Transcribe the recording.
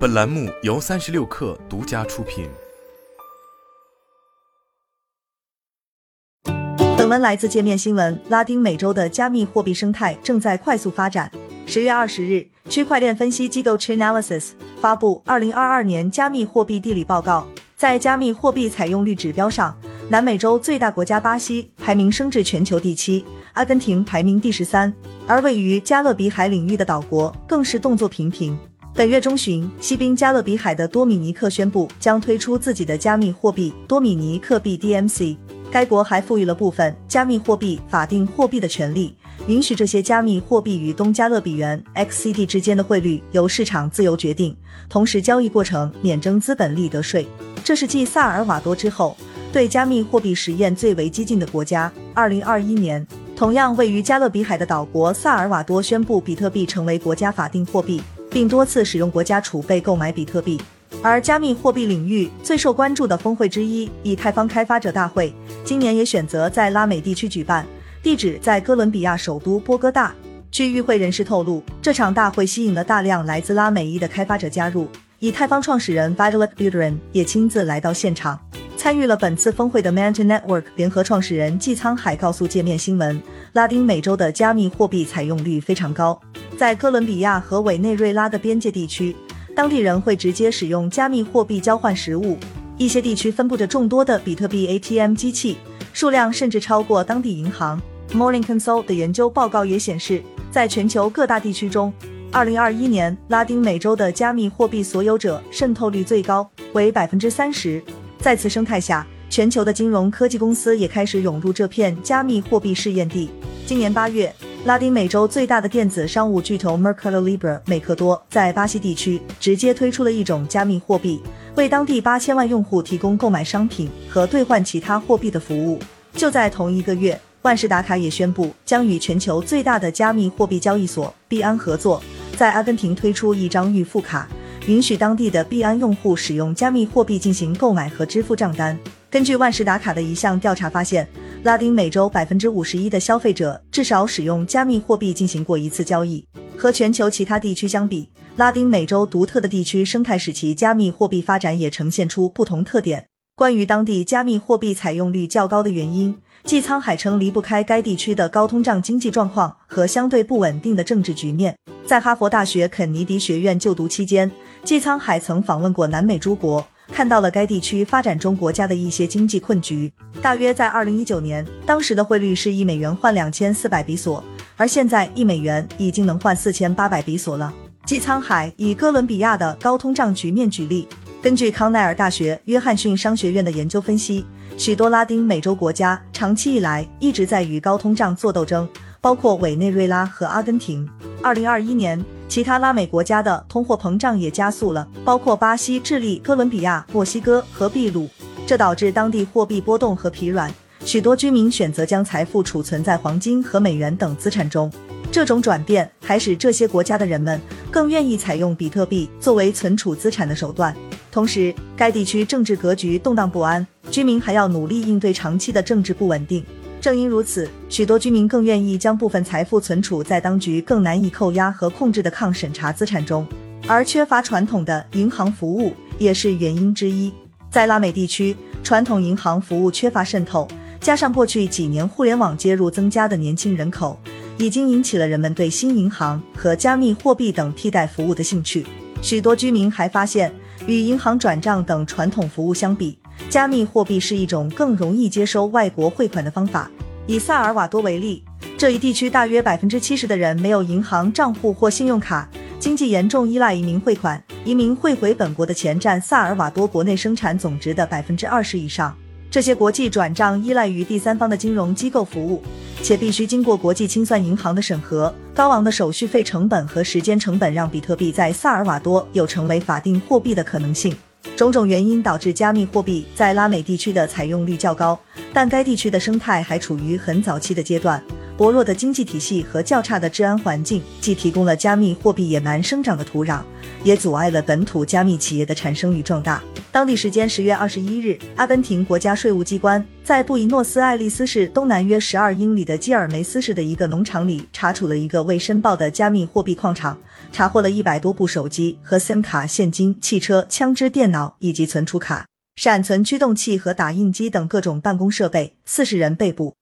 本栏目由三十六氪独家出品。本文来自界面新闻。拉丁美洲的加密货币生态正在快速发展。十月二十日，区块链分析机构 Chainalysis 发布二零二二年加密货币地理报告，在加密货币采用率指标上，南美洲最大国家巴西排名升至全球第七，阿根廷排名第十三，而位于加勒比海领域的岛国更是动作频频。本月中旬，西滨加勒比海的多米尼克宣布将推出自己的加密货币多米尼克币 DMC。该国还赋予了部分加密货币法定货币的权利，允许这些加密货币与东加勒比元 XCD 之间的汇率由市场自由决定，同时交易过程免征资本利得税。这是继萨尔瓦多之后对加密货币实验最为激进的国家。二零二一年，同样位于加勒比海的岛国萨尔瓦多宣布比特币成为国家法定货币。并多次使用国家储备购买比特币，而加密货币领域最受关注的峰会之一——以太坊开发者大会，今年也选择在拉美地区举办，地址在哥伦比亚首都波哥大。据与会人士透露，这场大会吸引了大量来自拉美裔的开发者加入，以太坊创始人 Vitalik Buterin 也亲自来到现场。参与了本次峰会的 Mant network 联合创始人季沧海告诉界面新闻，拉丁美洲的加密货币采用率非常高。在哥伦比亚和委内瑞拉的边界地区，当地人会直接使用加密货币交换实物。一些地区分布着众多的比特币 ATM 机器，数量甚至超过当地银行。Morning Consult 的研究报告也显示，在全球各大地区中，2021年拉丁美洲的加密货币所有者渗透率最高，为百分之三十。在此生态下，全球的金融科技公司也开始涌入这片加密货币试验地。今年八月。拉丁美洲最大的电子商务巨头 Mercado Libre 美克多在巴西地区直接推出了一种加密货币，为当地八千万用户提供购买商品和兑换其他货币的服务。就在同一个月，万事达卡也宣布将与全球最大的加密货币交易所币安合作，在阿根廷推出一张预付卡，允许当地的币安用户使用加密货币进行购买和支付账单。根据万事达卡的一项调查发现。拉丁美洲百分之五十一的消费者至少使用加密货币进行过一次交易。和全球其他地区相比，拉丁美洲独特的地区生态使其加密货币发展也呈现出不同特点。关于当地加密货币采用率较高的原因，季沧海称离不开该地区的高通胀经济状况和相对不稳定的政治局面。在哈佛大学肯尼迪学院就读期间，季沧海曾访问过南美诸国。看到了该地区发展中国家的一些经济困局。大约在二零一九年，当时的汇率是一美元换两千四百比索，而现在一美元已经能换四千八百比索了。季沧海以哥伦比亚的高通胀局面举例。根据康奈尔大学约翰逊商学院的研究分析，许多拉丁美洲国家长期以来一直在与高通胀做斗争，包括委内瑞拉和阿根廷。二零二一年。其他拉美国家的通货膨胀也加速了，包括巴西、智利、哥伦比亚、墨西哥和秘鲁，这导致当地货币波动和疲软，许多居民选择将财富储存在黄金和美元等资产中。这种转变还使这些国家的人们更愿意采用比特币作为存储资产的手段。同时，该地区政治格局动荡不安，居民还要努力应对长期的政治不稳定。正因如此，许多居民更愿意将部分财富存储在当局更难以扣押和控制的抗审查资产中，而缺乏传统的银行服务也是原因之一。在拉美地区，传统银行服务缺乏渗透，加上过去几年互联网接入增加的年轻人口，已经引起了人们对新银行和加密货币等替代服务的兴趣。许多居民还发现，与银行转账等传统服务相比，加密货币是一种更容易接收外国汇款的方法。以萨尔瓦多为例，这一地区大约百分之七十的人没有银行账户或信用卡，经济严重依赖移民汇款。移民汇回本国的钱占萨尔瓦多国内生产总值的百分之二十以上。这些国际转账依赖于第三方的金融机构服务，且必须经过国际清算银行的审核。高昂的手续费成本和时间成本让比特币在萨尔瓦多有成为法定货币的可能性。种种原因导致加密货币在拉美地区的采用率较高，但该地区的生态还处于很早期的阶段，薄弱的经济体系和较差的治安环境，既提供了加密货币野蛮生长的土壤，也阻碍了本土加密企业的产生与壮大。当地时间十月二十一日，阿根廷国家税务机关在布宜诺斯艾利斯市东南约十二英里的基尔梅斯市的一个农场里查处了一个未申报的加密货币矿场，查获了一百多部手机和 SIM 卡、现金、汽车、枪支、电脑以及存储卡、闪存驱动器和打印机等各种办公设备，四十人被捕。